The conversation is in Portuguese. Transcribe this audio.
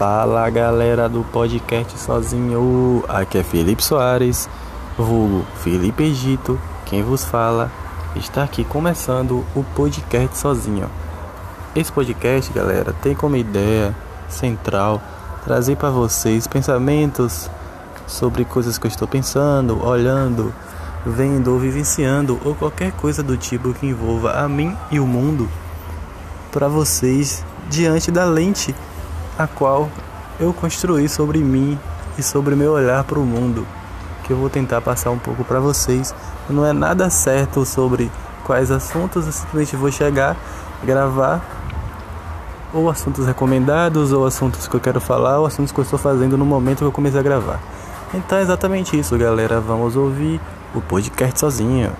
Fala galera do podcast sozinho, aqui é Felipe Soares, vulgo Felipe Egito, quem vos fala, está aqui começando o podcast sozinho. Esse podcast, galera, tem como ideia central trazer para vocês pensamentos sobre coisas que eu estou pensando, olhando, vendo ou vivenciando ou qualquer coisa do tipo que envolva a mim e o mundo para vocês diante da lente a qual eu construí sobre mim e sobre meu olhar para o mundo, que eu vou tentar passar um pouco para vocês. Não é nada certo sobre quais assuntos, eu simplesmente vou chegar, gravar ou assuntos recomendados, ou assuntos que eu quero falar, ou assuntos que eu estou fazendo no momento que eu comecei a gravar. Então é exatamente isso, galera. Vamos ouvir o podcast sozinho.